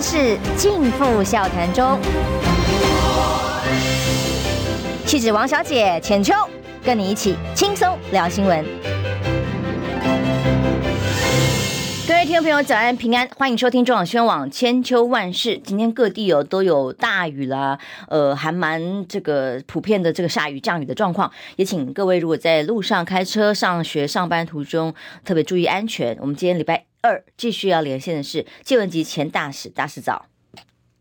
万事尽付笑谈中。气质王小姐浅秋，跟你一起轻松聊新闻。各位听众朋友，早安平安，欢迎收听中广新闻网千秋万世。今天各地有都有大雨啦，呃，还蛮这个普遍的这个下雨降雨的状况。也请各位如果在路上开车、上学、上班途中，特别注意安全。我们今天礼拜二继续要连线的是介文吉前大使，大使早。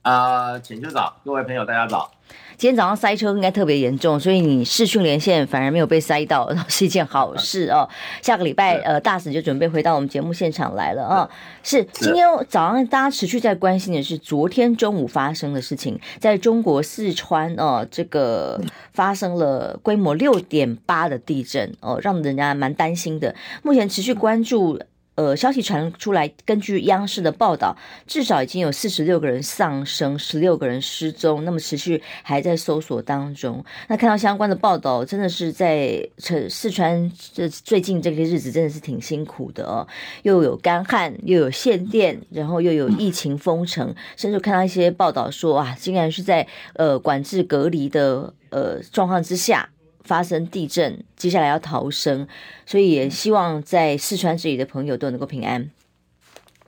啊、呃，浅秋早，各位朋友大家早。今天早上塞车应该特别严重，所以你视讯连线反而没有被塞到，是一件好事哦。下个礼拜，呃，大使就准备回到我们节目现场来了啊、哦。是今天早上大家持续在关心的是昨天中午发生的事情，在中国四川哦，这个发生了规模六点八的地震哦，让人家蛮担心的。目前持续关注。呃，消息传出来，根据央视的报道，至少已经有四十六个人丧生，十六个人失踪，那么持续还在搜索当中。那看到相关的报道，真的是在四川这最近这些日子真的是挺辛苦的哦，又有干旱，又有限电，然后又有疫情封城，甚至看到一些报道说啊，竟然是在呃管制隔离的呃状况之下。发生地震，接下来要逃生，所以也希望在四川这里的朋友都能够平安。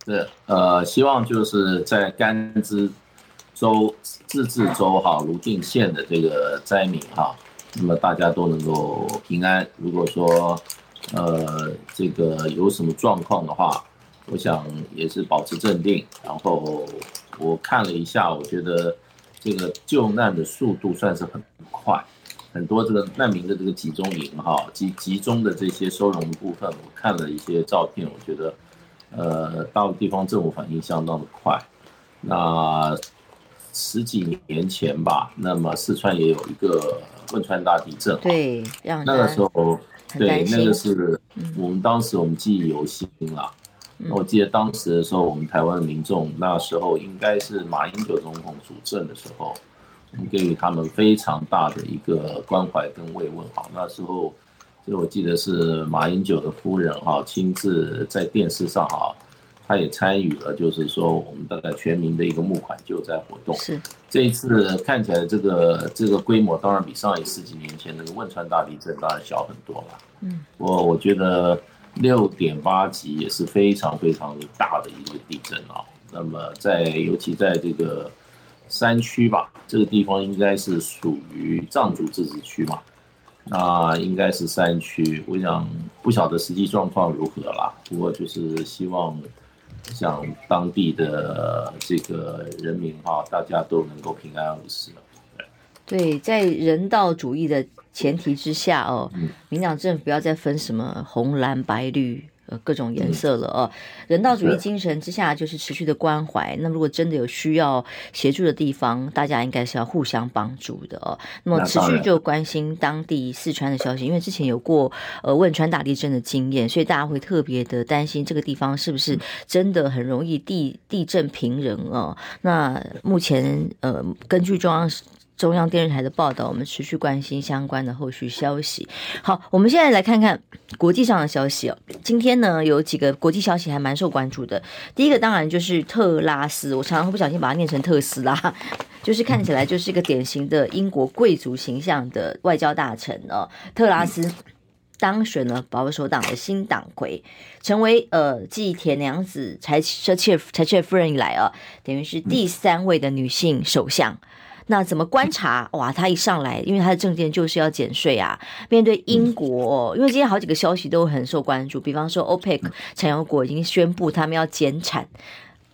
是，呃，希望就是在甘孜州自治州哈泸定县的这个灾民哈，那么大家都能够平安。如果说呃这个有什么状况的话，我想也是保持镇定。然后我看了一下，我觉得这个救难的速度算是很快。很多这个难民的这个集中营哈，集集中的这些收容的部分，我看了一些照片，我觉得，呃，大陆地方政府反应相当的快。那十几年前吧，那么四川也有一个汶川大地震，对，那个时候，对，那个是我们当时我们记忆犹新了。那我记得当时的时候，我们台湾的民众那时候应该是马英九总统主政的时候。给予他们非常大的一个关怀跟慰问，哈，那时候，这我记得是马英九的夫人哈，亲自在电视上哈，他也参与了，就是说我们大概全民的一个募款救灾活动。是这一次看起来这个这个规模当然比上一十几年前那个汶川大地震当然小很多了。嗯，我我觉得六点八级也是非常非常大的一个地震啊。那么在尤其在这个。山区吧，这个地方应该是属于藏族自治区嘛，那应该是山区。我想不晓得实际状况如何啦，不过就是希望像当地的这个人民哈，大家都能够平安无事。对，在人道主义的前提之下哦，民党政府不要再分什么红蓝白绿。各种颜色了哦，人道主义精神之下就是持续的关怀。那如果真的有需要协助的地方，大家应该是要互相帮助的哦。那么持续就关心当地四川的消息，因为之前有过呃汶川大地震的经验，所以大家会特别的担心这个地方是不是真的很容易地地震平人哦。那目前呃根据中央。中央电视台的报道，我们持续关心相关的后续消息。好，我们现在来看看国际上的消息哦。今天呢，有几个国际消息还蛮受关注的。第一个当然就是特拉斯，我常常不小心把它念成特斯拉，就是看起来就是一个典型的英国贵族形象的外交大臣哦。特拉斯当选了保守党的新党魁，成为呃继铁娘子柴切柴切夫人以来啊，等于是第三位的女性首相。那怎么观察？哇，他一上来，因为他的政见就是要减税啊。面对英国，因为今天好几个消息都很受关注，比方说 OPEC 产油国已经宣布他们要减产。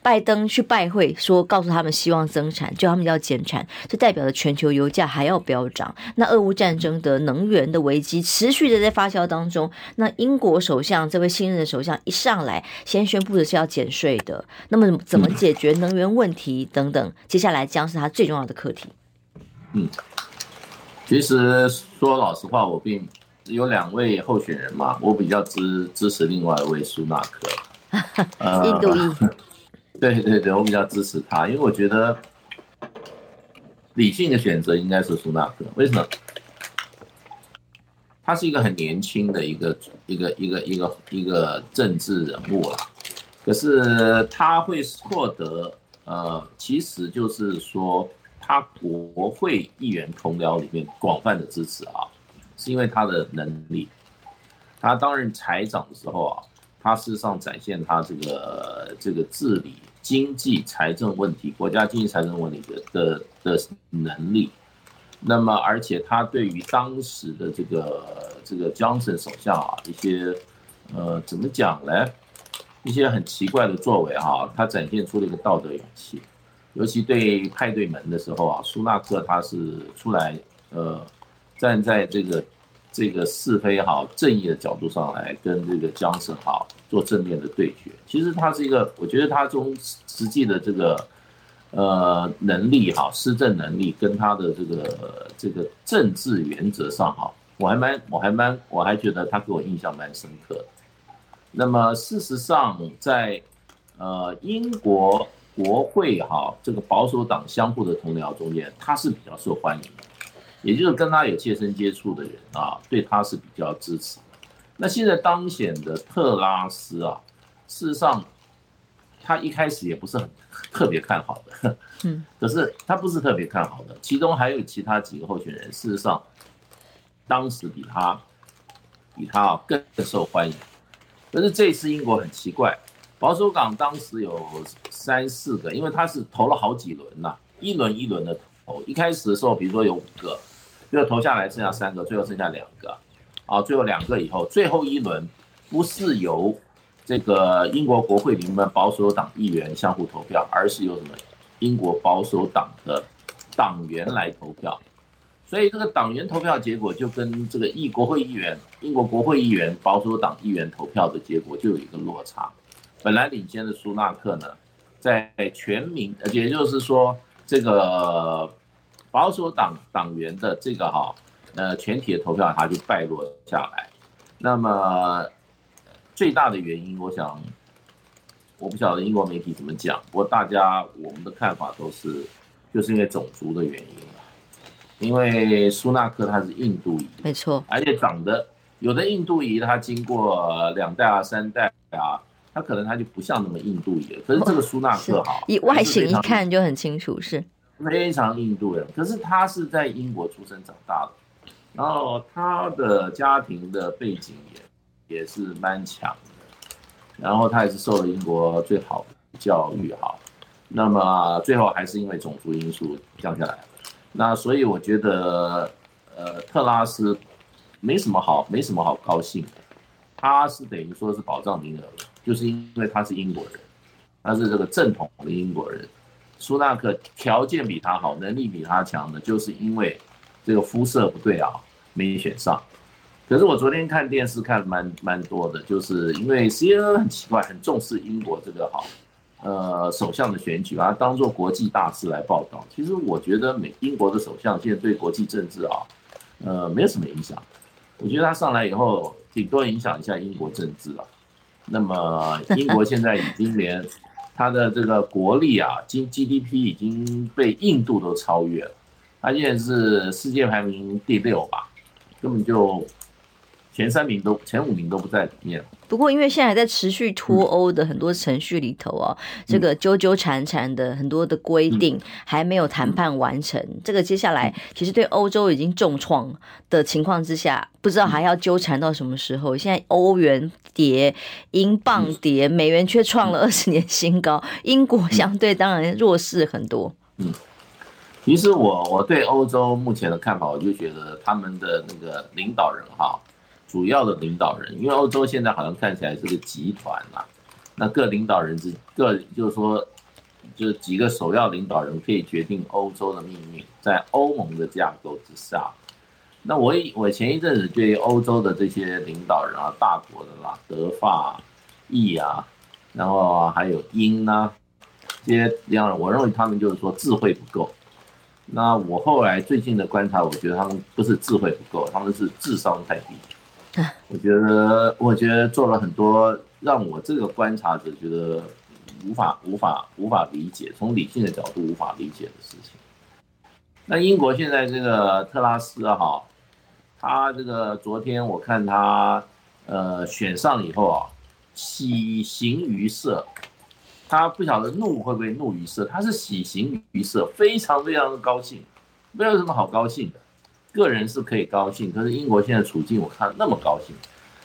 拜登去拜会，说告诉他们希望增产，就他们要减产，这代表着全球油价还要飙涨。那俄乌战争的能源的危机持续的在发酵当中。那英国首相这位新任的首相一上来，先宣布的是要减税的。那么怎么解决能源问题等等，接下来将是他最重要的课题。嗯，其实说老实话，我并有两位候选人嘛，我比较支支持另外一位苏纳克，印度裔。对对对，我比较支持他，因为我觉得理性的选择应该是苏纳克。为什么？他是一个很年轻的一个一个一个一个一个政治人物啦，可是他会获得呃，其实就是说他国会议员同僚里面广泛的支持啊，是因为他的能力。他担任财长的时候啊，他事实上展现他这个这个治理经济财政问题、国家经济财政问题的的的能力。那么，而且他对于当时的这个这个江省首相啊，一些呃怎么讲呢？一些很奇怪的作为哈，他展现出了一个道德勇气。尤其对派对门的时候啊，苏纳克他是出来呃站在这个这个是非哈正义的角度上来跟这个江省哈做正面的对决。其实他是一个，我觉得他从实际的这个。呃，能力哈，施政能力跟他的这个这个政治原则上哈，我还蛮我还蛮我还觉得他给我印象蛮深刻的。那么事实上，在呃英国国会哈这个保守党相互的同僚中间，他是比较受欢迎的，也就是跟他有切身接触的人啊，对他是比较支持。那现在当选的特拉斯啊，事实上。他一开始也不是很特别看好的，嗯，可是他不是特别看好的，其中还有其他几个候选人，事实上，当时比他比他啊更受欢迎。可是这次英国很奇怪，保守党当时有三四个，因为他是投了好几轮呐，一轮一轮的投。一开始的时候，比如说有五个，最后投下来剩下三个，最后剩下两个，啊，最后两个以后，最后一轮不是由。这个英国国会里面保守党议员相互投票，而是由什么英国保守党的党员来投票，所以这个党员投票结果就跟这个议国会议员英国国会议员保守党议员投票的结果就有一个落差。本来领先的苏纳克呢，在全民，也就是说这个保守党党员的这个哈呃全体的投票，他就败落下来。那么。最大的原因，我想，我不晓得英国媒体怎么讲，不过大家我们的看法都是，就是因为种族的原因，因为苏纳克他是印度裔，没错，而且长得有的印度裔，他经过两代啊、三代啊，他可能他就不像那么印度裔了。可是这个苏纳克哈，以外形一看就很清楚是非常印度人，可是他是在英国出生长大的，然后他的家庭的背景也。也是蛮强的，然后他也是受了英国最好的教育哈，那么最后还是因为种族因素降下来，那所以我觉得，呃，特拉斯没什么好，没什么好高兴的，他是等于说是保障名额，就是因为他是英国人，他是这个正统的英国人，苏纳克条件比他好，能力比他强的，就是因为这个肤色不对啊，没选上。可是我昨天看电视看蛮蛮多的，就是因为 CNN 很奇怪，很重视英国这个哈，呃，首相的选举，把它当做国际大事来报道。其实我觉得美英国的首相现在对国际政治啊，呃，没有什么影响。我觉得他上来以后，顶多影响一下英国政治啊。那么英国现在已经连他的这个国力啊，经 GDP 已经被印度都超越了，他现在是世界排名第六吧，根本就。前三名都前五名都不在里面。不过，因为现在还在持续脱欧的很多程序里头啊，嗯、这个纠纠缠缠的很多的规定还没有谈判完成。嗯、这个接下来其实对欧洲已经重创的情况之下，不知道还要纠缠到什么时候。现在欧元跌，英镑跌，美元却创了二十年新高。英国相对当然弱势很多。嗯，其实我我对欧洲目前的看法，我就觉得他们的那个领导人哈。主要的领导人，因为欧洲现在好像看起来是个集团嘛，那各领导人之各就是说，就是几个首要领导人可以决定欧洲的命运，在欧盟的架构之下。那我我前一阵子对欧洲的这些领导人啊，大国的啦，德法意啊，然后还有英啊，这些领导人，我认为他们就是说智慧不够。那我后来最近的观察，我觉得他们不是智慧不够，他们是智商太低。我觉得，我觉得做了很多让我这个观察者觉得无法、无法、无法理解，从理性的角度无法理解的事情。那英国现在这个特拉斯哈，他这个昨天我看他呃选上以后啊，喜形于色，他不晓得怒会不会怒于色，他是喜形于色，非常非常的高兴，没有什么好高兴的。个人是可以高兴，可是英国现在处境我看那么高兴，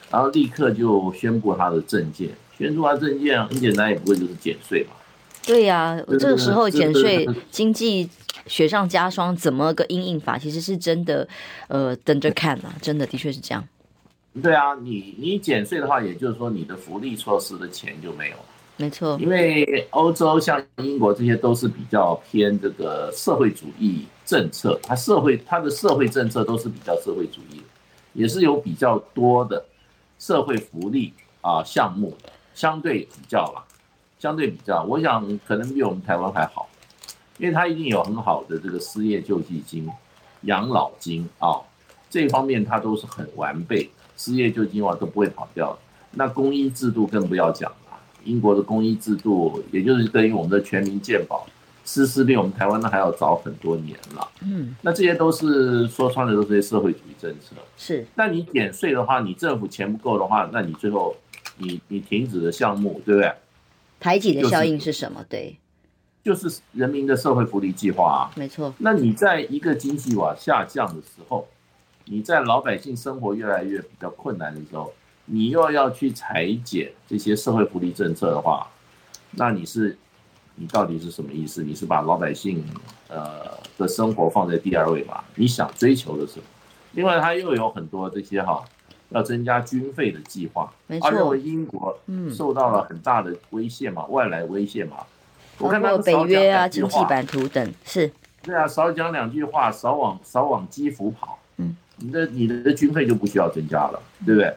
然后立刻就宣布他的政见，宣布他政见很简单，也不过就是减税嘛。对呀、啊，这个时候减税，经济雪上加霜，怎么个因应法？其实是真的，呃，等着看啊，真的的确是这样。对啊，你你减税的话，也就是说你的福利措施的钱就没有了。没错，因为欧洲像英国这些都是比较偏这个社会主义政策，它社会它的社会政策都是比较社会主义的，也是有比较多的社会福利啊项目，相对比较啦，相对比较，我想可能比我们台湾还好，因为它一定有很好的这个失业救济金、养老金啊这方面它都是很完备，失业救济金的话都不会跑掉，那公益制度更不要讲。英国的公益制度，也就是对于我们的全民健保，实施比我们台湾的还要早很多年了。嗯，那这些都是说穿了都是些社会主义政策。是，那你减税的话，你政府钱不够的话，那你最后你你停止的项目，对不对？排挤的效应是什么？就是、对，就是人民的社会福利计划啊。没错。那你在一个经济往下降的时候，你在老百姓生活越来越比较困难的时候。你又要去裁减这些社会福利政策的话，那你是，你到底是什么意思？你是把老百姓呃的生活放在第二位吗？你想追求的是什么？另外，他又有很多这些哈，要增加军费的计划，他认为英国受到了很大的威胁嘛，外来威胁嘛。我看到北约啊，经济版图等是。对啊，少讲两句话，少往少往基辅跑，嗯，你的你的军费就不需要增加了，对不对？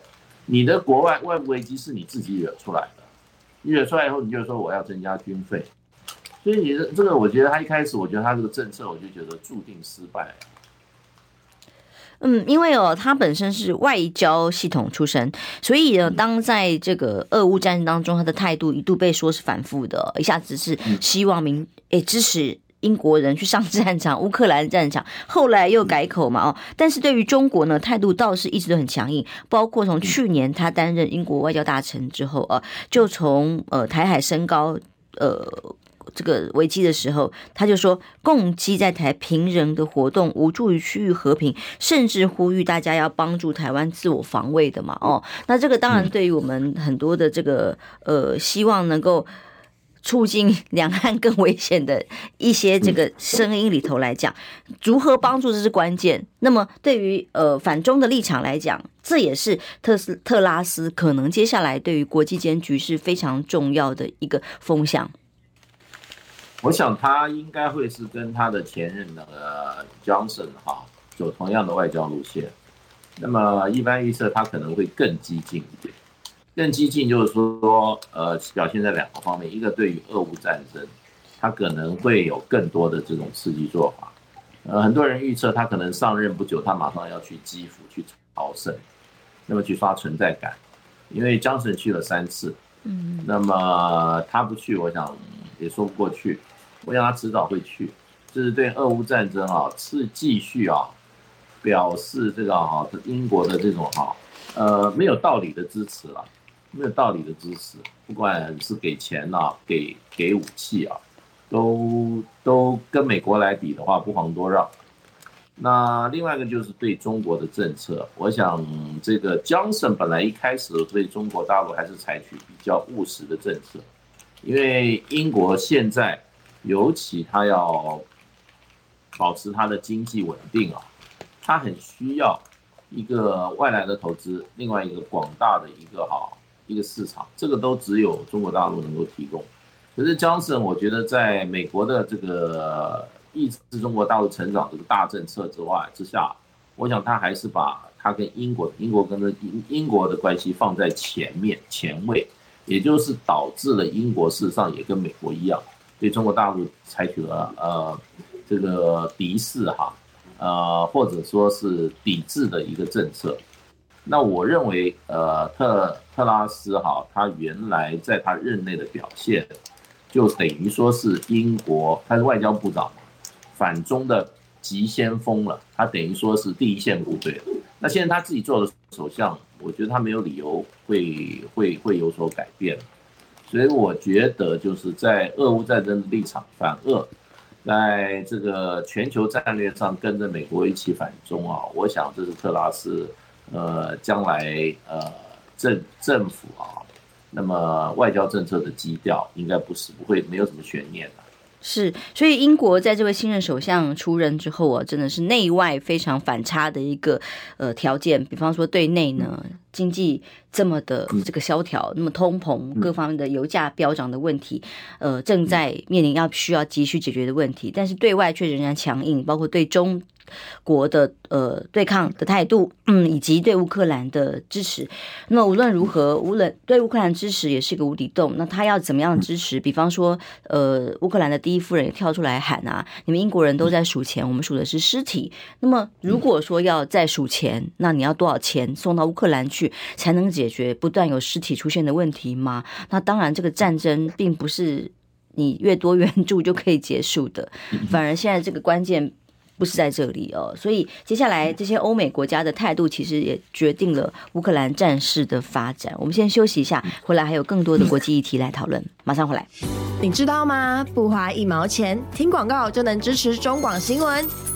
你的国外外部危机是你自己惹出来的，你惹出来以后，你就说我要增加军费，所以你的这个，我觉得他一开始，我觉得他这个政策，我就觉得注定失败。嗯，因为哦，他本身是外交系统出身，所以呢，当在这个俄乌战争当中，他的态度一度被说是反复的，一下子是希望民诶支持。英国人去上战场，乌克兰战场，后来又改口嘛哦，但是对于中国呢，态度倒是一直都很强硬，包括从去年他担任英国外交大臣之后啊，就从呃台海升高呃这个危机的时候，他就说共机在台平人的活动无助于区域和平，甚至呼吁大家要帮助台湾自我防卫的嘛哦，那这个当然对于我们很多的这个呃希望能够。促进两岸更危险的一些这个声音里头来讲，如何帮助这是关键。那么对于呃反中的立场来讲，这也是特斯特拉斯可能接下来对于国际间局势非常重要的一个风向。我想他应该会是跟他的前任那个 Johnson 哈走同样的外交路线。那么一般预测他可能会更激进一点。更激进就是说，呃，表现在两个方面，一个对于俄乌战争，他可能会有更多的这种刺激做法。呃，很多人预测他可能上任不久，他马上要去基辅去朝圣，那么去刷存在感，因为江省去了三次，嗯，那么他不去，我想也说不过去，我想他迟早会去，就是对俄乌战争啊，是继续啊，表示这个哈，英国的这种哈，呃，没有道理的支持了。没有道理的支持，不管是给钱呐、啊，给给武器啊，都都跟美国来比的话不遑多让。那另外一个就是对中国的政策，我想这个江森本来一开始对中国大陆还是采取比较务实的政策，因为英国现在尤其他要保持他的经济稳定啊，他很需要一个外来的投资，另外一个广大的一个哈。一个市场，这个都只有中国大陆能够提供。可是江森，我觉得在美国的这个抑制中国大陆成长这个大政策之外之下，我想他还是把他跟英国、英国跟英英国的关系放在前面前位，也就是导致了英国事实上也跟美国一样，对中国大陆采取了呃这个敌视哈，呃或者说是抵制的一个政策。那我认为，呃，特特拉斯哈，他原来在他任内的表现，就等于说是英国，他是外交部长嘛，反中的急先锋了，他等于说是第一线部队。那现在他自己做的首相，我觉得他没有理由会会会有所改变。所以我觉得就是在俄乌战争的立场反俄，在这个全球战略上跟着美国一起反中啊，我想这是特拉斯呃将来呃政政府啊，那么外交政策的基调应该不是不会没有什么悬念的。是，所以英国在这位新任首相出任之后啊，真的是内外非常反差的一个呃条件。比方说对内呢，经济这么的这个萧条，那么通膨各方面的油价飙涨的问题，呃，正在面临要需要急需解决的问题，但是对外却仍然强硬，包括对中。国的呃对抗的态度，嗯，以及对乌克兰的支持。那么无论如何，无论对乌克兰支持也是一个无底洞。那他要怎么样支持？比方说，呃，乌克兰的第一夫人也跳出来喊啊，你们英国人都在数钱，我们数的是尸体。那么如果说要再数钱，那你要多少钱送到乌克兰去才能解决不断有尸体出现的问题吗？那当然，这个战争并不是你越多援助就可以结束的，反而现在这个关键。不是在这里哦，所以接下来这些欧美国家的态度，其实也决定了乌克兰战事的发展。我们先休息一下，回来还有更多的国际议题来讨论。马上回来。你知道吗？不花一毛钱，听广告就能支持中广新闻。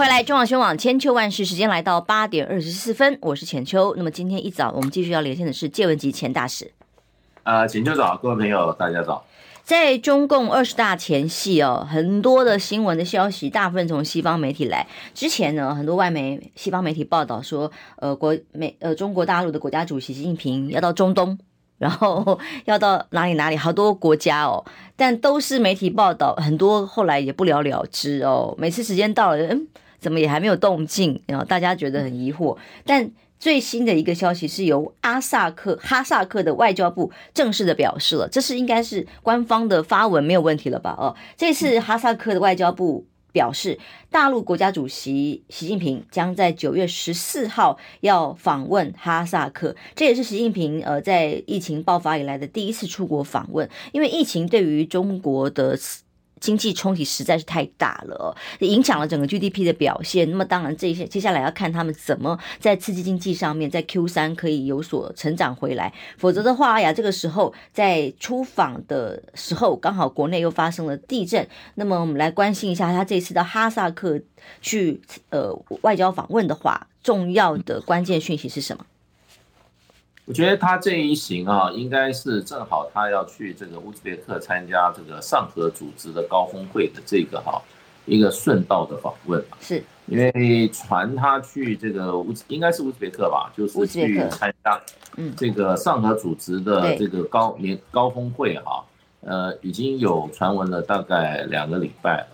回来，中广新闻网千秋万世，时间来到八点二十四分，我是浅秋。那么今天一早，我们继续要连线的是介文吉钱大使。呃，浅秋早，各位朋友，大家早。在中共二十大前夕哦，很多的新闻的消息，大部分从西方媒体来。之前呢，很多外媒、西方媒体报道说，呃，国美呃中国大陆的国家主席习近平要到中东，然后要到哪里哪里，好多国家哦，但都是媒体报道，很多后来也不了了之哦。每次时间到了，嗯，怎么也还没有动静，然后大家觉得很疑惑，但。最新的一个消息是由阿萨克哈萨克的外交部正式的表示了，这是应该是官方的发文没有问题了吧？哦，这次哈萨克的外交部表示，大陆国家主席习近平将在九月十四号要访问哈萨克，这也是习近平呃在疫情爆发以来的第一次出国访问，因为疫情对于中国的。经济冲击实在是太大了，影响了整个 GDP 的表现。那么当然，这些接下来要看他们怎么在刺激经济上面，在 Q 三可以有所成长回来。否则的话呀，这个时候在出访的时候，刚好国内又发生了地震。那么我们来关心一下，他这次到哈萨克去呃外交访问的话，重要的关键讯息是什么？我觉得他这一行啊，应该是正好他要去这个乌兹别克参加这个上合组织的高峰会的这个哈一个顺道的访问，是因为传他去这个乌应该是乌兹别克吧，就是去参加嗯这个上合组织的这个高年高峰会哈，呃已经有传闻了大概两个礼拜了，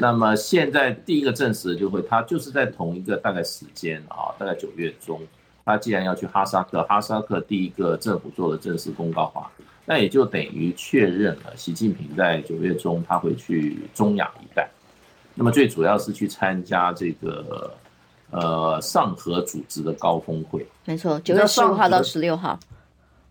那么现在第一个证实就会他就是在同一个大概时间啊，大概九月中。他既然要去哈萨克，哈萨克第一个政府做了正式公告话，那也就等于确认了习近平在九月中他会去中亚一带，那么最主要是去参加这个呃上合组织的高峰会。没错，九月十五号到十六号。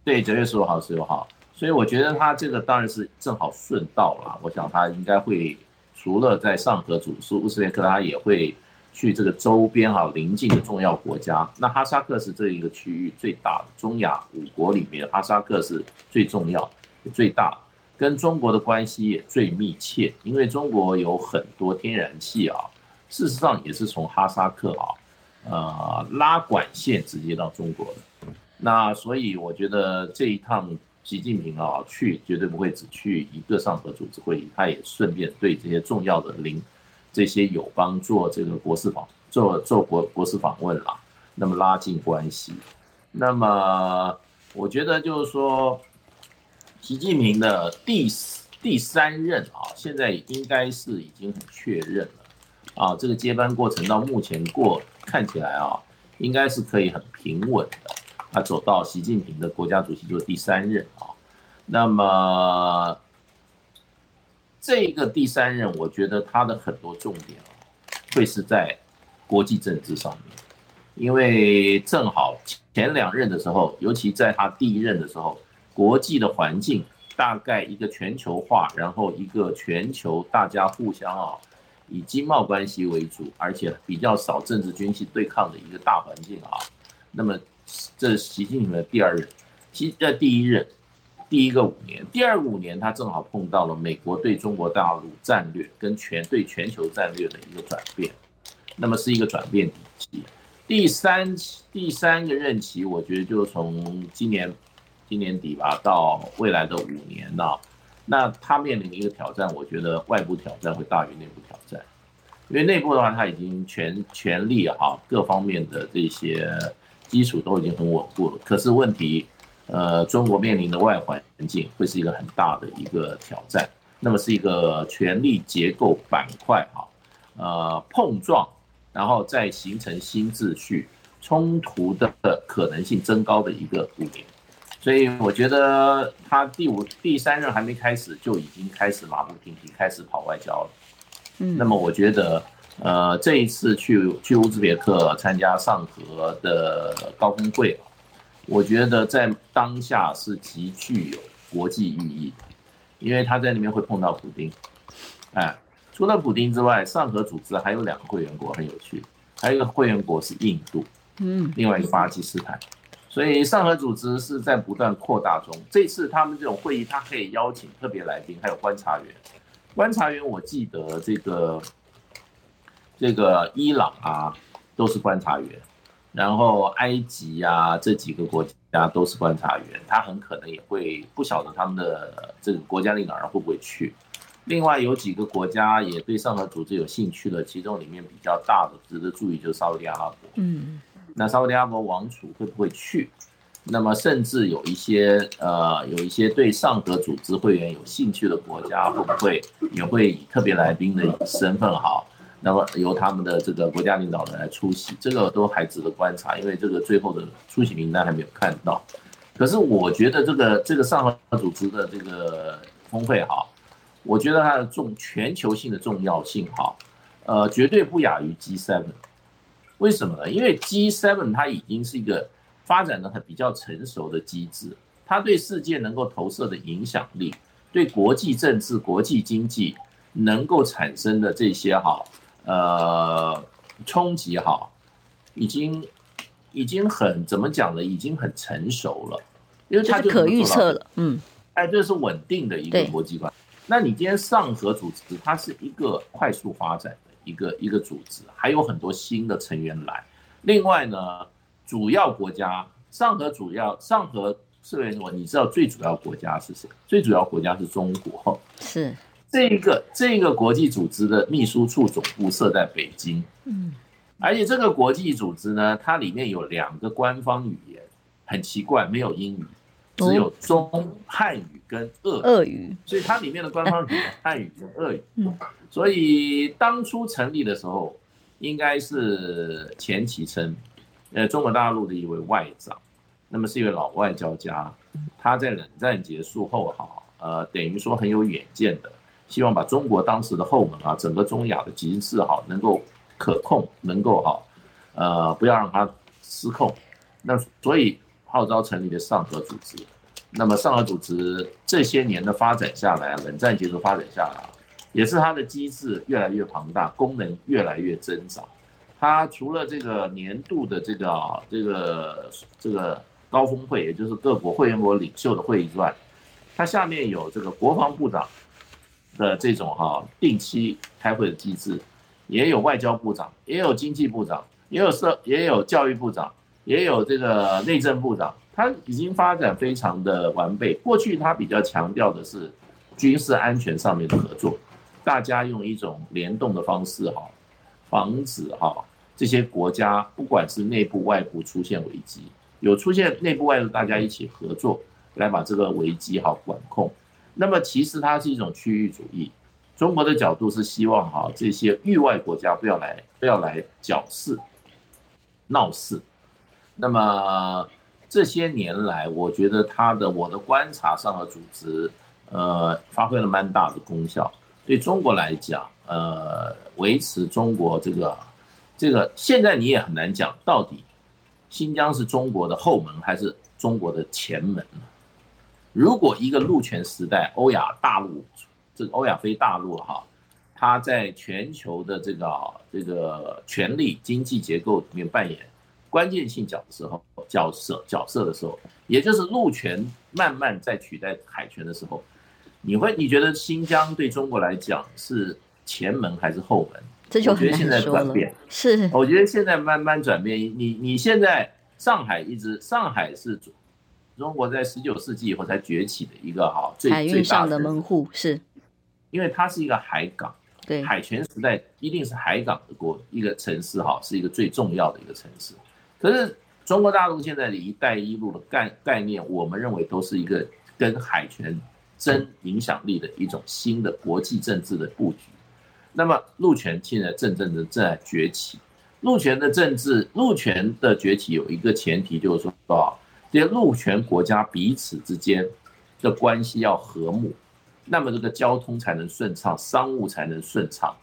对，九月十五号、十六号。所以我觉得他这个当然是正好顺道了。我想他应该会除了在上合组织乌兹别克，他也会。去这个周边哈邻近的重要国家，那哈萨克是这一个区域最大的中亚五国里面，哈萨克是最重要、最大，跟中国的关系也最密切，因为中国有很多天然气啊，事实上也是从哈萨克啊，呃拉管线直接到中国的。那所以我觉得这一趟习近平啊去绝对不会只去一个上合组织会议，他也顺便对这些重要的邻。这些友邦做这个国事访，做做国国事访问啦，那么拉近关系。那么我觉得就是说，习近平的第第三任啊，现在应该是已经很确认了啊。这个接班过程到目前过看起来啊，应该是可以很平稳的。他走到习近平的国家主席做第三任啊，那么。这个第三任，我觉得他的很多重点啊会是在国际政治上面，因为正好前两任的时候，尤其在他第一任的时候，国际的环境大概一个全球化，然后一个全球大家互相啊以经贸关系为主，而且比较少政治军事对抗的一个大环境啊。那么这是习近平的第二任，习在第一任。第一个五年，第二个五年，他正好碰到了美国对中国大陆战略跟全对全球战略的一个转变，那么是一个转变期。第三第三个任期，我觉得就从今年今年底吧到未来的五年呢，那他面临一个挑战，我觉得外部挑战会大于内部挑战，因为内部的话他已经全全力哈各方面的这些基础都已经很稳固了，可是问题。呃，中国面临的外环境会是一个很大的一个挑战，那么是一个权力结构板块啊，呃碰撞，然后再形成新秩序冲突的可能性增高的一个五年，所以我觉得他第五第三任还没开始就已经开始马不停蹄开始跑外交了，嗯，那么我觉得呃这一次去去乌兹别克参加上合的高峰会。我觉得在当下是极具有国际意义，因为他在那边会碰到普丁，哎，除了普丁之外，上合组织还有两个会员国很有趣，还有一个会员国是印度，嗯，另外一个巴基斯坦，所以上合组织是在不断扩大中。这次他们这种会议，他可以邀请特别来宾，还有观察员。观察员，我记得这个这个伊朗啊，都是观察员。然后埃及呀、啊，这几个国家都是观察员，他很可能也会不晓得他们的这个国家领导人会不会去。另外有几个国家也对上合组织有兴趣的，其中里面比较大的值得注意就是沙乌地阿拉伯。嗯，那沙乌地阿拉伯王储会不会去？那么甚至有一些呃有一些对上合组织会员有兴趣的国家，会不会也会以特别来宾的身份哈？那么由他们的这个国家领导人来出席，这个都还值得观察，因为这个最后的出席名单还没有看到。可是我觉得这个这个上合组织的这个峰会哈，我觉得它的重全球性的重要性哈，呃，绝对不亚于 G7。为什么呢？因为 G7 它已经是一个发展的很比较成熟的机制，它对世界能够投射的影响力，对国际政治、国际经济能够产生的这些哈。呃，冲击哈，已经已经很怎么讲呢？已经很成熟了，因为它就可预测了。嗯，哎，这是稳定的一个国际观。那你今天上合组织，它是一个快速发展的一个一个组织，还有很多新的成员来。另外呢，主要国家上合主要上合是为什么？你知道最主要国家是谁？最主要国家是中国。是。这个这个国际组织的秘书处总部设在北京，嗯，而且这个国际组织呢，它里面有两个官方语言，很奇怪，没有英语，只有中汉语跟俄俄语，所以它里面的官方语言汉语跟俄语，嗯，所以当初成立的时候，应该是钱其琛，呃，中国大陆的一位外长，那么是一位老外交家，他在冷战结束后哈，呃，等于说很有远见的。希望把中国当时的后门啊，整个中亚的局势好，能够可控，能够哈，呃，不要让它失控。那所以号召成立的上合组织。那么上合组织这些年的发展下来，冷战结束发展下来，也是它的机制越来越庞大，功能越来越增长。它除了这个年度的这个啊这个这个高峰会，也就是各国会员国领袖的会议之外，它下面有这个国防部长。的这种哈定期开会的机制，也有外交部长，也有经济部长，也有社，也有教育部长，也有这个内政部长，他已经发展非常的完备。过去他比较强调的是军事安全上面的合作，大家用一种联动的方式哈，防止哈这些国家不管是内部外部出现危机，有出现内部外部大家一起合作来把这个危机好管控。那么其实它是一种区域主义，中国的角度是希望哈这些域外国家不要来不要来搅事、闹事。那么这些年来，我觉得他的我的观察上的组织，呃，发挥了蛮大的功效。对中国来讲，呃，维持中国这个这个，现在你也很难讲到底新疆是中国的后门还是中国的前门。如果一个陆权时代，欧亚大陆，这个欧亚非大陆哈，它在全球的这个这个权力经济结构里面扮演关键性角色后角色角色的时候，也就是陆权慢慢在取代海权的时候，你会你觉得新疆对中国来讲是前门还是后门？这就很难说了。是，我觉得现在慢慢转变。你你现在上海一直上海是。中国在十九世纪以后才崛起的一个哈最海运上的门户是，因为它是一个海港，对海权时代一定是海港的国一个城市哈，是一个最重要的一个城市。可是中国大陆现在的一带一路的概概念，我们认为都是一个跟海权争影响力的一种新的国际政治的布局。那么陆权现在正正的正在崛起，陆权的政治陆权的崛起有一个前提就是说啊。这些陆权国家彼此之间的关系要和睦，那么这个交通才能顺畅，商务才能顺畅，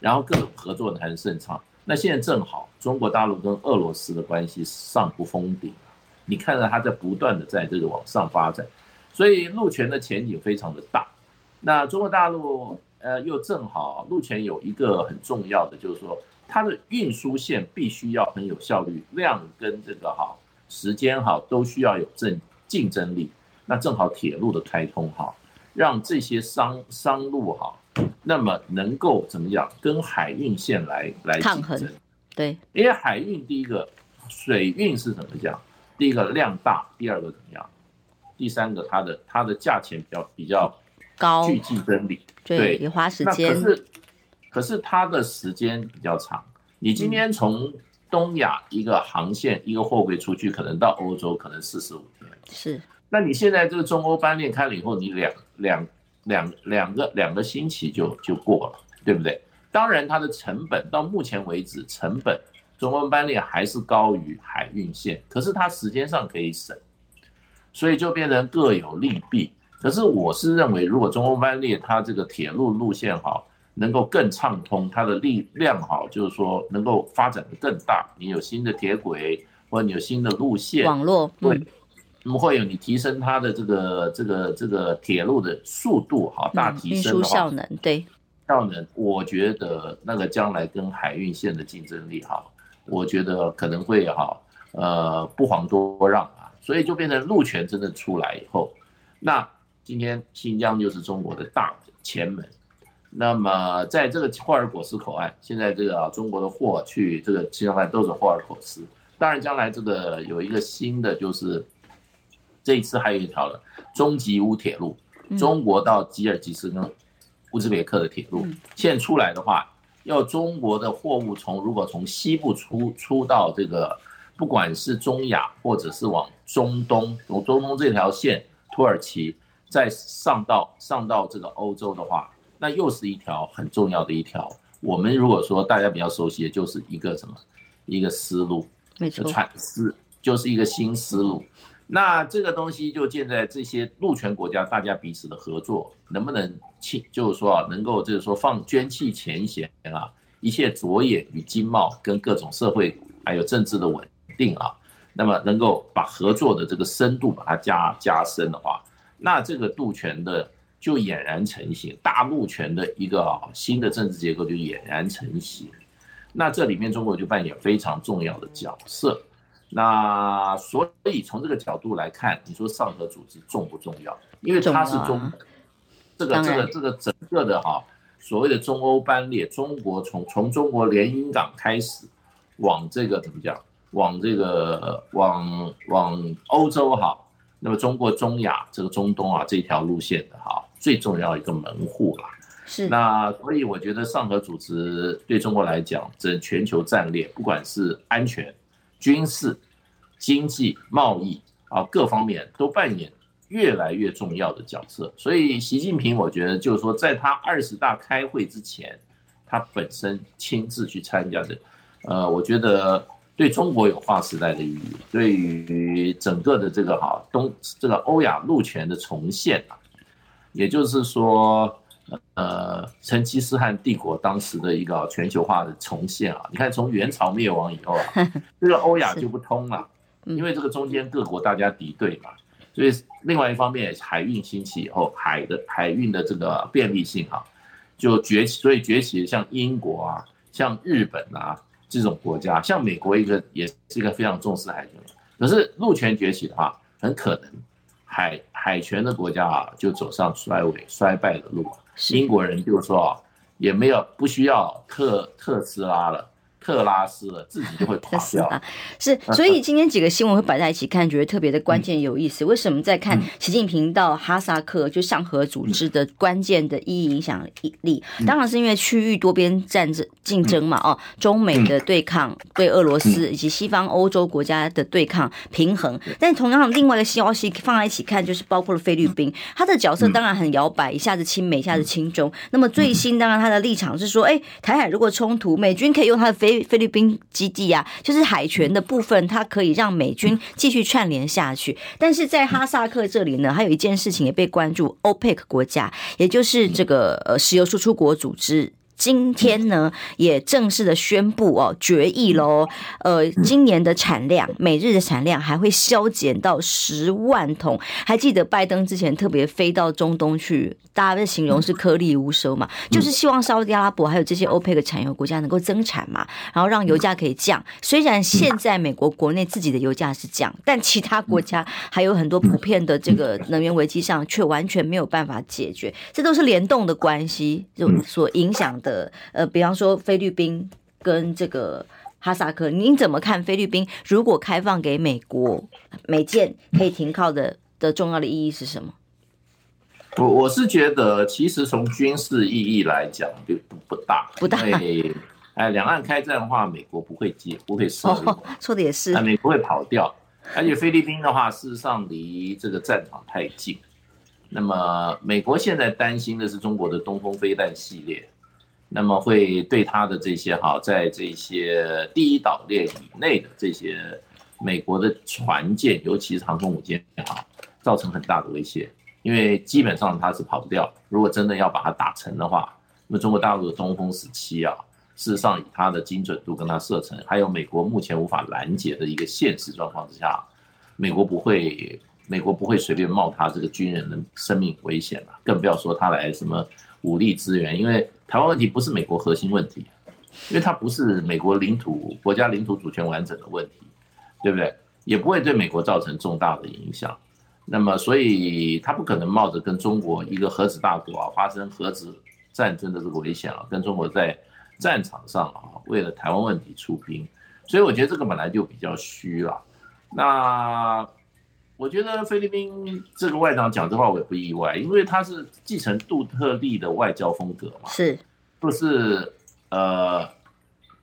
然后各种合作才能顺畅。那现在正好，中国大陆跟俄罗斯的关系上不封顶，你看到它在不断的在这个往上发展，所以陆权的前景非常的大。那中国大陆呃又正好陆权有一个很重要的，就是说它的运输线必须要很有效率，量跟这个哈。时间哈都需要有竞竞争力，那正好铁路的开通哈，让这些商商路哈，那么能够怎么讲跟海运线来来抗衡？对，因为海运第一个水运是怎么讲？第一个量大，第二个怎么样？第三个它的它的价钱比较比较高，具竞争力，对，也花时间。可是可是它的时间比较长，你今天从东亚一个航线，一个货柜出去，可能到欧洲可能四十五天。是，那你现在这个中欧班列开了以后，你两两两两个两个星期就就过了，对不对？当然，它的成本到目前为止，成本中欧班列还是高于海运线，可是它时间上可以省，所以就变成各有利弊。可是我是认为，如果中欧班列它这个铁路路线好。能够更畅通，它的力量好，就是说能够发展的更大。你有新的铁轨，或者你有新的路线网络，对，那么会有你提升它的这个这个这个铁路的速度，好大提升的效能，对，效能，我觉得那个将来跟海运线的竞争力哈，我觉得可能会哈，呃，不遑多让啊。所以就变成路权真的出来以后，那今天新疆就是中国的大前门。那么，在这个霍尔果斯口岸，现在这个啊，中国的货去这个新疆口岸都是霍尔果斯。当然，将来这个有一个新的，就是这一次还有一条了，中吉乌铁路，中国到吉尔吉斯跟乌兹别克的铁路，现在出来的话，要中国的货物从如果从西部出出到这个，不管是中亚或者是往中东，从中东这条线，土耳其再上到上到这个欧洲的话。那又是一条很重要的一条。我们如果说大家比较熟悉的，就是一个什么，一个思路，没错，传思就是一个新思路。那这个东西就建在这些陆权国家，大家彼此的合作能不能去，就是说啊，能够就是说放捐弃前嫌啊，一切着眼于经贸跟各种社会还有政治的稳定啊，那么能够把合作的这个深度把它加加深的话，那这个陆权的。就俨然成型，大陆权的一个新的政治结构就俨然成型。那这里面中国就扮演非常重要的角色。那所以从这个角度来看，你说上合组织重不重要？因为它是中，这个这个这个整个的哈所谓的中欧班列，中国从从中国连云港开始往这个怎么讲？往这个往往欧洲哈，那么中国中亚这个中东啊这条路线的哈。最重要一个门户了，是那，所以我觉得上合组织对中国来讲，整全球战略，不管是安全、军事、经济、贸易啊各方面，都扮演越来越重要的角色。所以习近平，我觉得就是说，在他二十大开会之前，他本身亲自去参加的，呃，我觉得对中国有划时代的意义，对于整个的这个哈东这个欧亚陆权的重现啊。也就是说，呃成吉思汗帝国当时的一个全球化的重现啊。你看从元朝灭亡以后啊，这个欧亚就不通了，因为这个中间各国大家敌对嘛。所以另外一方面，海运兴起以后，海的海运的这个便利性哈、啊，就崛起。所以崛起像英国啊，像日本啊这种国家，像美国一个也是一个非常重视海军。可是陆权崛起的话，很可能海海权的国家啊就走上衰微衰败的路。英国人就是说啊，也没有不需要特特斯拉了。特拉斯了，自己就会垮掉。是，所以今天几个新闻会摆在一起看，觉得特别的关键有意思。为什么在看习近平到哈萨克就上合组织的关键的意义影响力？当然是因为区域多边战争竞争嘛，哦，中美的对抗对俄罗斯以及西方欧洲国家的对抗平衡。但同样另外一个消息放在一起看，就是包括了菲律宾，他的角色当然很摇摆，一下子亲美，一下子亲中。那么最新当然他的立场是说，哎，台海如果冲突，美军可以用他的飞菲律宾基地啊，就是海权的部分，它可以让美军继续串联下去。但是在哈萨克这里呢，还有一件事情也被关注，OPEC 国家，也就是这个呃石油输出国组织。今天呢，也正式的宣布哦，决议喽。呃，今年的产量，每日的产量还会削减到十万桶。还记得拜登之前特别飞到中东去，大家的形容是颗粒无收嘛，就是希望沙乌地阿拉伯还有这些欧佩克产油国家能够增产嘛，然后让油价可以降。虽然现在美国国内自己的油价是降，但其他国家还有很多普遍的这个能源危机上却完全没有办法解决，这都是联动的关系，就所影响的。呃，比方说菲律宾跟这个哈萨克，您怎么看菲律宾如果开放给美国美舰可以停靠的 的重要的意义是什么？我我是觉得，其实从军事意义来讲，就不不大，不大。哎，两岸开战的话，美国不会接，不会涉 入。说的也是。啊，美国会跑掉。而且菲律宾的话，事实上离这个战场太近。那么，美国现在担心的是中国的东风飞弹系列。那么会对他的这些哈，在这些第一岛链以内的这些美国的船舰，尤其是航空母舰哈，造成很大的威胁。因为基本上它是跑不掉。如果真的要把它打沉的话，那么中国大陆的东风十七啊，事实上以它的精准度跟它射程，还有美国目前无法拦截的一个现实状况之下，美国不会，美国不会随便冒他这个军人的生命危险了，更不要说他来什么武力支援，因为。台湾问题不是美国核心问题，因为它不是美国领土国家领土主权完整的问题，对不对？也不会对美国造成重大的影响。那么，所以他不可能冒着跟中国一个核子大国啊发生核子战争的这个危险啊，跟中国在战场上啊为了台湾问题出兵。所以我觉得这个本来就比较虚了。那。我觉得菲律宾这个外长讲这话我也不意外，因为他是继承杜特利的外交风格嘛，是，不是呃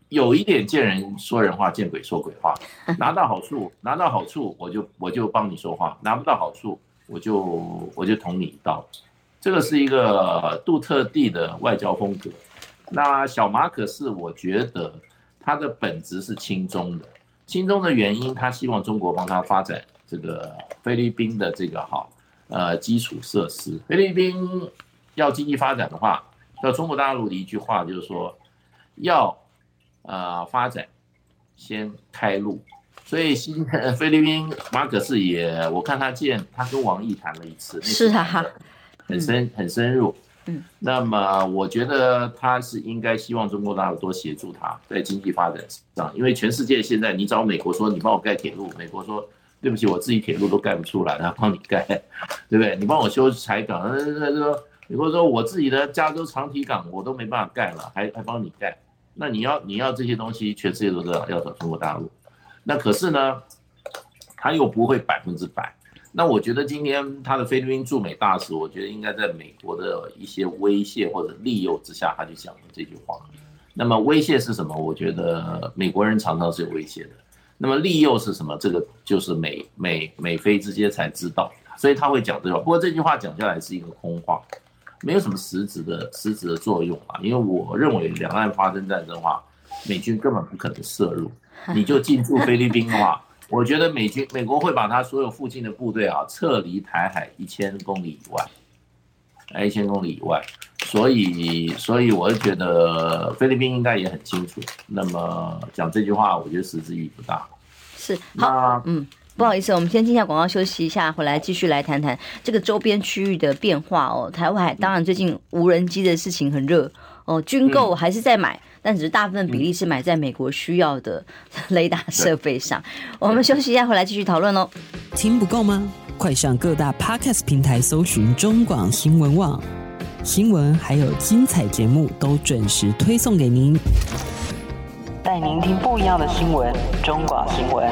有一点见人说人话，见鬼说鬼话，拿到好处拿到好处我就我就帮你说话，拿不到好处我就我就捅你一刀，这个是一个杜特利的外交风格。那小马可是我觉得他的本质是亲中的，亲中的原因他希望中国帮他发展。这个菲律宾的这个哈，呃，基础设施，菲律宾要经济发展的话，要中国大陆的一句话就是说，要呃发展，先开路。所以新菲律宾马可斯也，我看他见他跟王毅谈了一次，是啊，很深很深入。嗯，那么我觉得他是应该希望中国大陆多协助他在经济发展上，因为全世界现在你找美国说你帮我盖铁路，美国说。对不起，我自己铁路都盖不出来，然后帮你盖，对不对？你帮我修柴港，那那说，如果说我自己的加州长堤港我都没办法盖了，还还帮你盖，那你要你要这些东西，全世界都知道要找中国大陆，那可是呢，他又不会百分之百。那我觉得今天他的菲律宾驻美大使，我觉得应该在美国的一些威胁或者利诱之下，他就讲了这句话。那么威胁是什么？我觉得美国人常常是有威胁的。那么利诱是什么？这个就是美美美菲之间才知道，所以他会讲这句话。不过这句话讲下来是一个空话，没有什么实质的实质的作用啊。因为我认为两岸发生战争的话，美军根本不可能涉入。你就进驻菲律宾的话，我觉得美军美国会把他所有附近的部队啊撤离台海一千公里以外，在一千公里以外。所以，所以我觉得菲律宾应该也很清楚。那么讲这句话，我觉得实质意义不大。是好，嗯，不好意思，我们先进下广告休息一下，回来继续来谈谈这个周边区域的变化哦。台湾当然最近无人机的事情很热哦，军购还是在买，嗯、但只是大部分比例是买在美国需要的 雷达设备上。我们休息一下，回来继续讨论哦。听不够吗？快上各大 Podcast 平台搜寻中广新闻网。新闻还有精彩节目都准时推送给您，带您听不一样的新闻。中广新闻，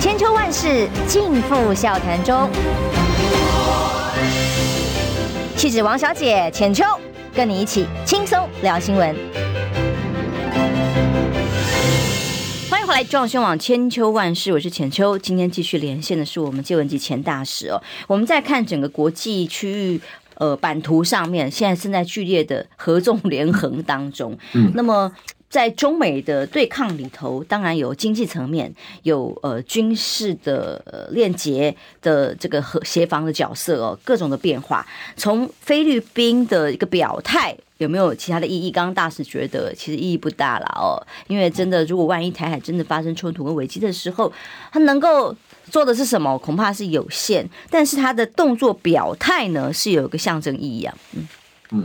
千秋万世尽付笑谈中。气质王小姐浅秋，跟你一起轻松聊新闻。来，中广新闻网千秋万世，我是浅秋。今天继续连线的是我们接文吉前大使哦。我们在看整个国际区域呃版图上面，现在正在剧烈的合纵连横当中。嗯，那么。在中美的对抗里头，当然有经济层面，有呃军事的链接的这个和协防的角色哦，各种的变化。从菲律宾的一个表态，有没有其他的意义？刚刚大使觉得其实意义不大了哦，因为真的，如果万一台海真的发生冲突和危机的时候，他能够做的是什么？恐怕是有限。但是他的动作表态呢，是有一个象征意义啊。嗯嗯，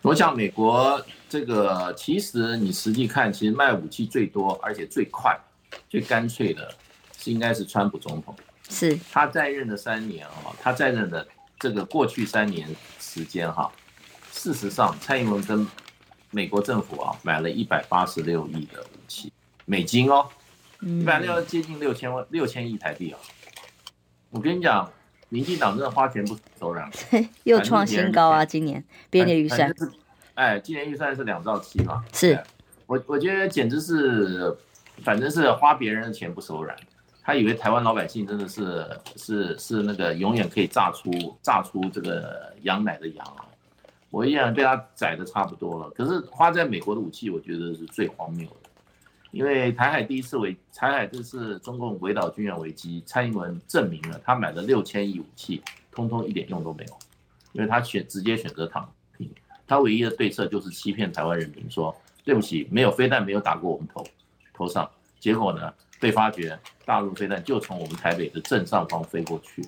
我想美国。这个其实你实际看，其实卖武器最多而且最快、最干脆的，是应该是川普总统。是他在任的三年啊，他在任的这个过去三年时间哈，事实上蔡英文跟美国政府啊买了一百八十六亿的武器美金哦，一百六接近六千万六千亿台币啊。我跟你讲，民进党真的花钱不手软，又创新高啊！今年编列预算。哎，今年预算是两兆七嘛？是，我我觉得简直是，反正是花别人的钱不手软。他以为台湾老百姓真的是是是那个永远可以榨出榨出这个羊奶的羊啊！我依然被他宰的差不多了。可是花在美国的武器，我觉得是最荒谬的。因为台海第一次围台海这次中共围岛军演危机，蔡英文证明了他买了六千亿武器，通通一点用都没有，因为他选直接选择躺。他唯一的对策就是欺骗台湾人民说，对不起，没有飞弹没有打过我们头头上，结果呢，被发觉大陆飞弹就从我们台北的正上方飞过去。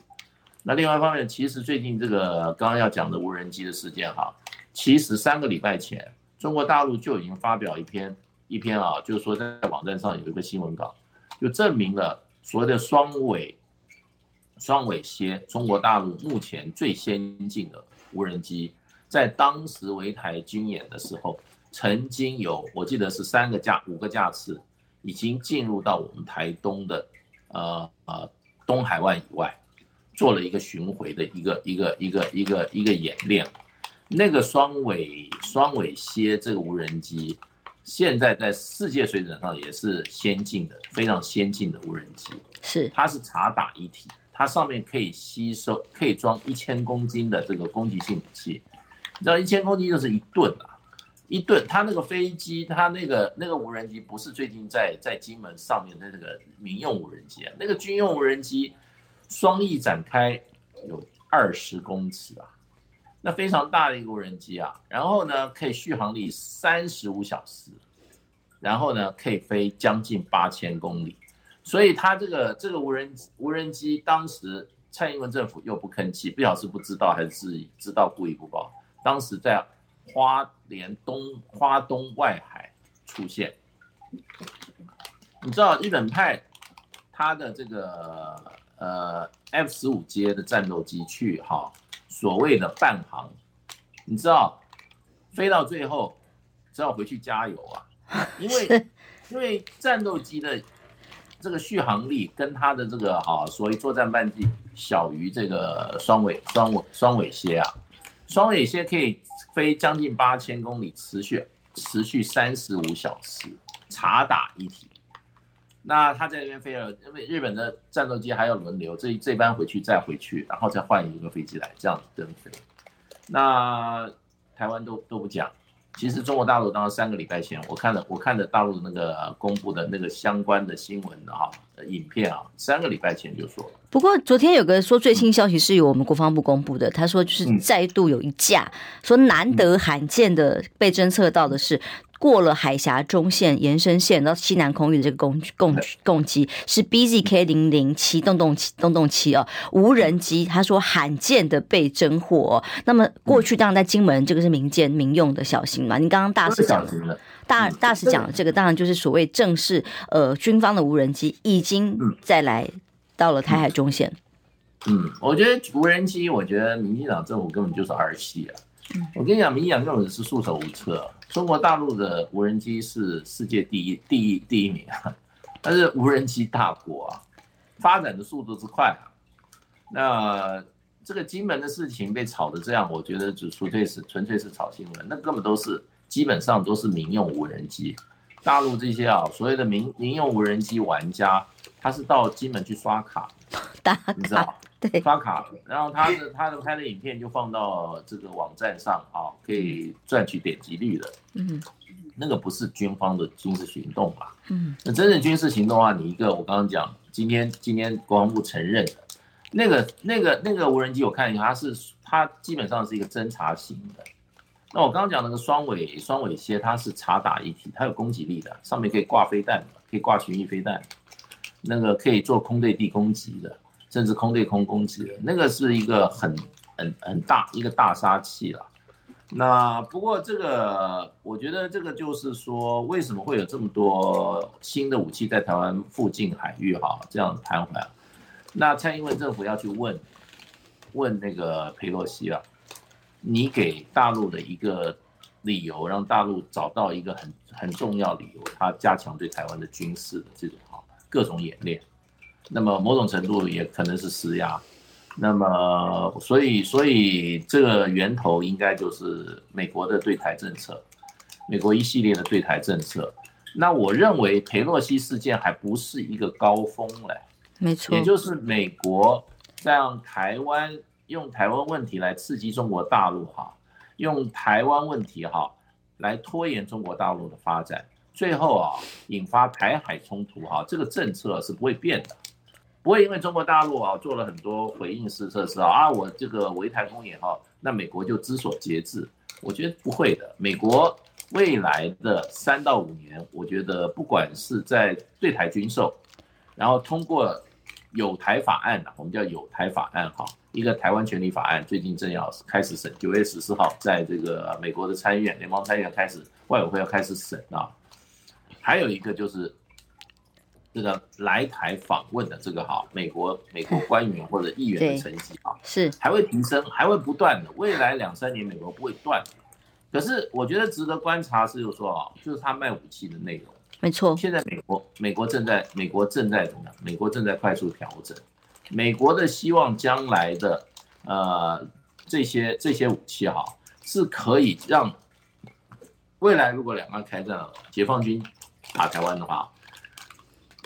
那另外一方面，其实最近这个刚刚要讲的无人机的事件哈，其实三个礼拜前，中国大陆就已经发表一篇一篇啊，就是说在网站上有一个新闻稿，就证明了所谓的双尾双尾蝎，中国大陆目前最先进的无人机。在当时围台军演的时候，曾经有我记得是三个架五个架次，已经进入到我们台东的呃呃东海湾以外，做了一个巡回的一个一个一个一个一个演练。那个双尾双尾蝎这个无人机，现在在世界水准上也是先进的，非常先进的无人机。是，它是察打一体，它上面可以吸收，可以装一千公斤的这个攻击性武器。你知道一千公斤就是一吨啊，一吨。它那个飞机，它那个那个无人机不是最近在在金门上面的那个民用无人机啊，那个军用无人机双翼展开有二十公尺啊，那非常大的一个无人机啊。然后呢，可以续航力三十五小时，然后呢，可以飞将近八千公里。所以它这个这个无人无人机，当时蔡英文政府又不吭气，不晓得是不知道还是知道故意不报。当时在花莲东花东外海出现，你知道日本派他的这个呃 F 十五阶的战斗机去哈所谓的半航，你知道飞到最后只好回去加油啊，因为 因为战斗机的这个续航力跟它的这个哈所谓作战半径小于这个双尾双尾双尾蝎啊。双尾蝎可以飞将近八千公里，持续持续三十五小时，查打一体。那他在那边飞了，因为日本的战斗机还要轮流，这这班回去再回去，然后再换一个飞机来这样子跟飞。那台湾都都不讲，其实中国大陆当时三个礼拜前，我看了我看了大陆那个公布的那个相关的新闻的哈影片啊，三个礼拜前就说了。不过昨天有个说最新消息是由我们国防部公布的，他说就是再度有一架，说难得罕见的被侦测到的是。过了海峡中线延伸线到西南空域的这个攻攻攻击是 BZK 零零七洞洞七洞洞七哦，无人机，他说罕见的被侦获。那么过去当然在金门这个是民间民用的小型嘛，你刚刚大使讲的，大大使讲的这个当然就是所谓正式呃军方的无人机已经再来到了台海中线。嗯，我觉得无人机，我觉得民进党政府根本就是儿戏啊。我跟你讲，民进党根本是束手无策。中国大陆的无人机是世界第一、第一、第一名啊，但是无人机大国啊，发展的速度之快啊。那这个金门的事情被炒的这样，我觉得就纯粹是纯粹是炒新闻，那根本都是基本上都是民用无人机。大陆这些啊，所谓的民民用无人机玩家，他是到金门去刷卡，打卡，你知道？对，刷卡，然后他的他的拍的影片就放到这个网站上啊，可以赚取点击率的。嗯，那个不是军方的军事行动嘛？嗯，那真正军事行动的话，你一个我刚刚讲，今天今天国防部承认的，那个那个那个无人机，我看一下，它是它基本上是一个侦察型的。那我刚刚讲那个双尾双尾蝎，它是察打一体，它有攻击力的，上面可以挂飞弹，可以挂巡弋飞弹，那个可以做空对地攻击的。甚至空对空攻击的那个是一个很很很大一个大杀器了。那不过这个，我觉得这个就是说，为什么会有这么多新的武器在台湾附近海域哈这样徘徊？那蔡英文政府要去问问那个佩洛西啊，你给大陆的一个理由，让大陆找到一个很很重要理由，他加强对台湾的军事的这种哈各种演练。那么某种程度也可能是施压，那么所以所以这个源头应该就是美国的对台政策，美国一系列的对台政策。那我认为佩洛西事件还不是一个高峰嘞，没错，也就是美国让台湾用台湾问题来刺激中国大陆哈，用台湾问题哈来拖延中国大陆的发展，最后啊引发台海冲突哈，这个政策是不会变的。不会因为中国大陆啊做了很多回应式措施啊，啊我这个围台公演哈，那美国就知所节制？我觉得不会的。美国未来的三到五年，我觉得不管是在对台军售，然后通过有台法案，我们叫有台法案哈，一个台湾权利法案，最近正要开始审，九月十四号在这个美国的参议院联邦参议院开始外委会要开始审啊，还有一个就是。这个来台访问的这个哈，美国 美国官员或者议员的成绩啊，是还会提升，还会不断的，未来两三年美国不会断。可是我觉得值得观察是，就是说啊，就是他卖武器的内容，没错。现在美国美国正在美国正在怎么样？美国正在快速调整。美国的希望将来的呃这些这些武器哈，是可以让未来如果两岸开战了，解放军打台湾的话。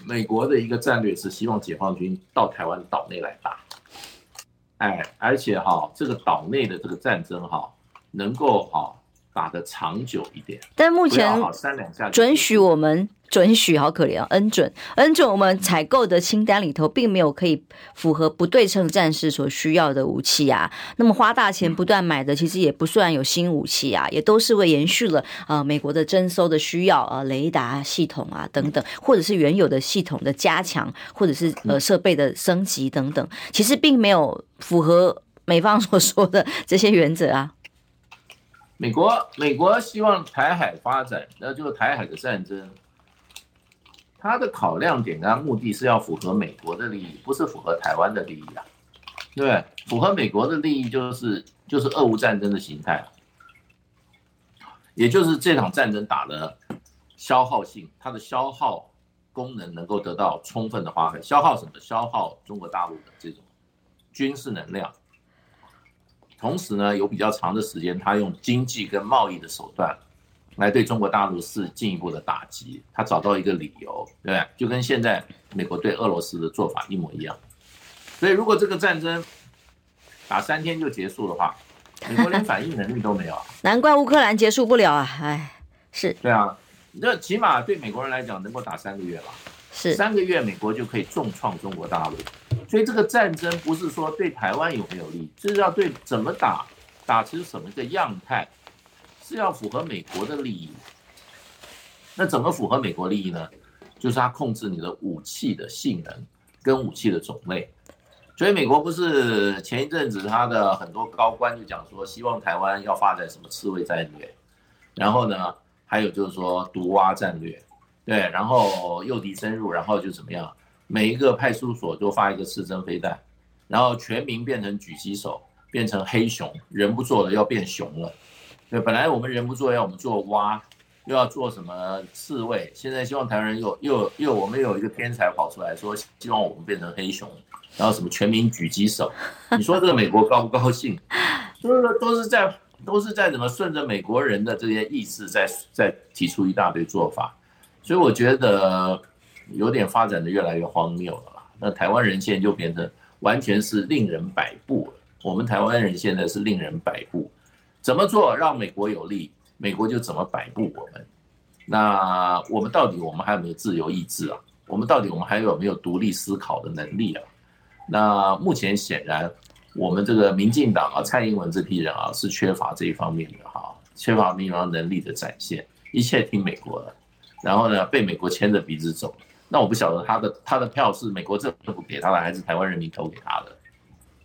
美国的一个战略是希望解放军到台湾岛内来打，哎，而且哈，这个岛内的这个战争哈，能够哈打得长久一点。但目前准许我们。准许好可怜啊，恩准恩准，我们采购的清单里头并没有可以符合不对称战士所需要的武器啊。那么花大钱不断买的，其实也不算有新武器啊，也都是为延续了啊美国的征收的需要啊，雷达系统啊等等，或者是原有的系统的加强，或者是呃设备的升级等等，其实并没有符合美方所说的这些原则啊。美国美国希望台海发展，那就是台海的战争。他的考量点跟目的是要符合美国的利益，不是符合台湾的利益啊，对对？符合美国的利益就是就是俄乌战争的形态，也就是这场战争打的消耗性，它的消耗功能能够得到充分的发挥。消耗什么？消耗中国大陆的这种军事能量，同时呢，有比较长的时间，他用经济跟贸易的手段。来对中国大陆是进一步的打击，他找到一个理由，对不对？就跟现在美国对俄罗斯的做法一模一样。所以，如果这个战争打三天就结束的话，美国连反应能力都没有。难怪乌克兰结束不了啊！哎，是。对啊，那起码对美国人来讲，能够打三个月吧？是。三个月，美国就可以重创中国大陆。所以这个战争不是说对台湾有没有利，就是要对怎么打，打成什么一个样态，是要符合美国的利益。那怎么符合美国利益呢？就是他控制你的武器的性能跟武器的种类。所以美国不是前一阵子他的很多高官就讲说，希望台湾要发展什么刺猬战略，然后呢，还有就是说毒蛙战略，对，然后诱敌深入，然后就怎么样？每一个派出所都发一个刺针飞弹，然后全民变成狙击手，变成黑熊，人不做了要变熊了。对，本来我们人不做要我们做蛙，又要做什么刺猬，现在希望台湾人又又又我们有一个天才跑出来说，希望我们变成黑熊，然后什么全民狙击手，你说这个美国高不高兴？都是都是在都是在怎么顺着美国人的这些意志在在提出一大堆做法，所以我觉得。有点发展的越来越荒谬了啦，那台湾人现在就变成完全是令人摆布了。我们台湾人现在是令人摆布，怎么做让美国有利，美国就怎么摆布我们。那我们到底我们还有没有自由意志啊？我们到底我们还有没有独立思考的能力啊？那目前显然我们这个民进党啊，蔡英文这批人啊，是缺乏这一方面的哈，缺乏民防能力的展现，一切听美国的，然后呢，被美国牵着鼻子走。那我不晓得他的他的票是美国政府给他的，还是台湾人民投给他的？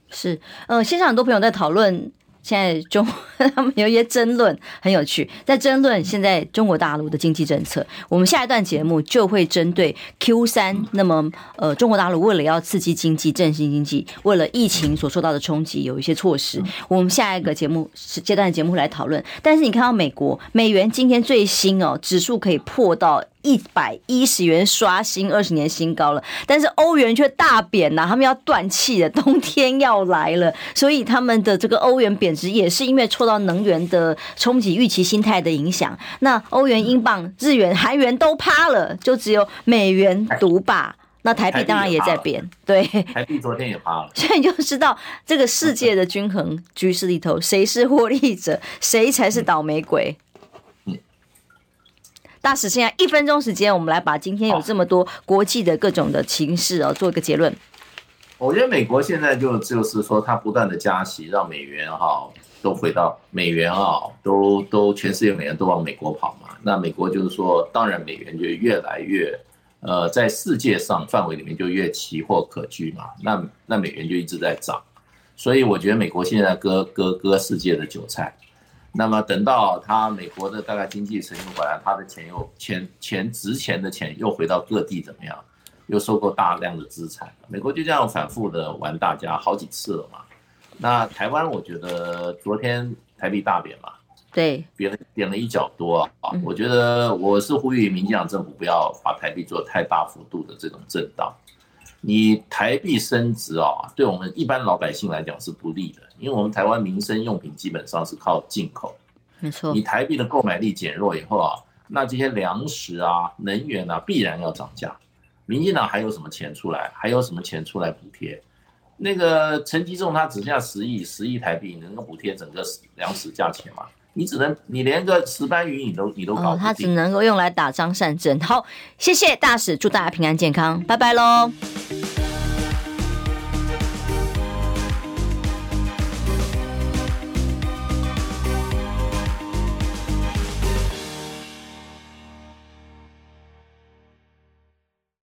是，呃，现场很多朋友在讨论。现在中 他们有一些争论，很有趣，在争论现在中国大陆的经济政策。我们下一段节目就会针对 Q 三，那么呃，中国大陆为了要刺激经济、振兴经济，为了疫情所受到的冲击，有一些措施。我们下一个节目是阶段的节目来讨论。但是你看到美国美元今天最新哦，指数可以破到。一百一十元刷新二十年新高了，但是欧元却大贬呐，他们要断气了，冬天要来了，所以他们的这个欧元贬值也是因为受到能源的冲击、预期心态的影响。那欧元、英镑、日元、韩元都趴了，就只有美元独霸。那台币当然也在贬，对，台币昨天也趴了。所以你就知道这个世界的均衡局势里头，谁是获利者，谁才是倒霉鬼。大使，现在一分钟时间，我们来把今天有这么多国际的各种的情势哦，做一个结论。我觉得美国现在就就是说，它不断的加息，让美元哈都回到美元啊，都都全世界美元都往美国跑嘛。那美国就是说，当然美元就越来越呃，在世界上范围里面就越奇货可居嘛。那那美元就一直在涨，所以我觉得美国现在割割割世界的韭菜。那么等到他美国的大概经济成长回来，他的钱又钱钱值钱的钱又回到各地怎么样？又收购大量的资产，美国就这样反复的玩大家好几次了嘛。那台湾我觉得昨天台币大贬嘛，对，贬了贬了一角多啊。我觉得我是呼吁民进党政府不要把台币做太大幅度的这种震荡。你台币升值啊，对我们一般老百姓来讲是不利的，因为我们台湾民生用品基本上是靠进口，没错。你台币的购买力减弱以后啊，那这些粮食啊、能源啊必然要涨价。民进党还有什么钱出来？还有什么钱出来补贴？那个陈吉仲他只剩下十亿，十亿台币能够补贴整个粮食价钱吗？你只能，你连个石斑鱼你都你都搞不哦。他只能够用来打张善政。好，谢谢大使，祝大家平安健康，拜拜喽。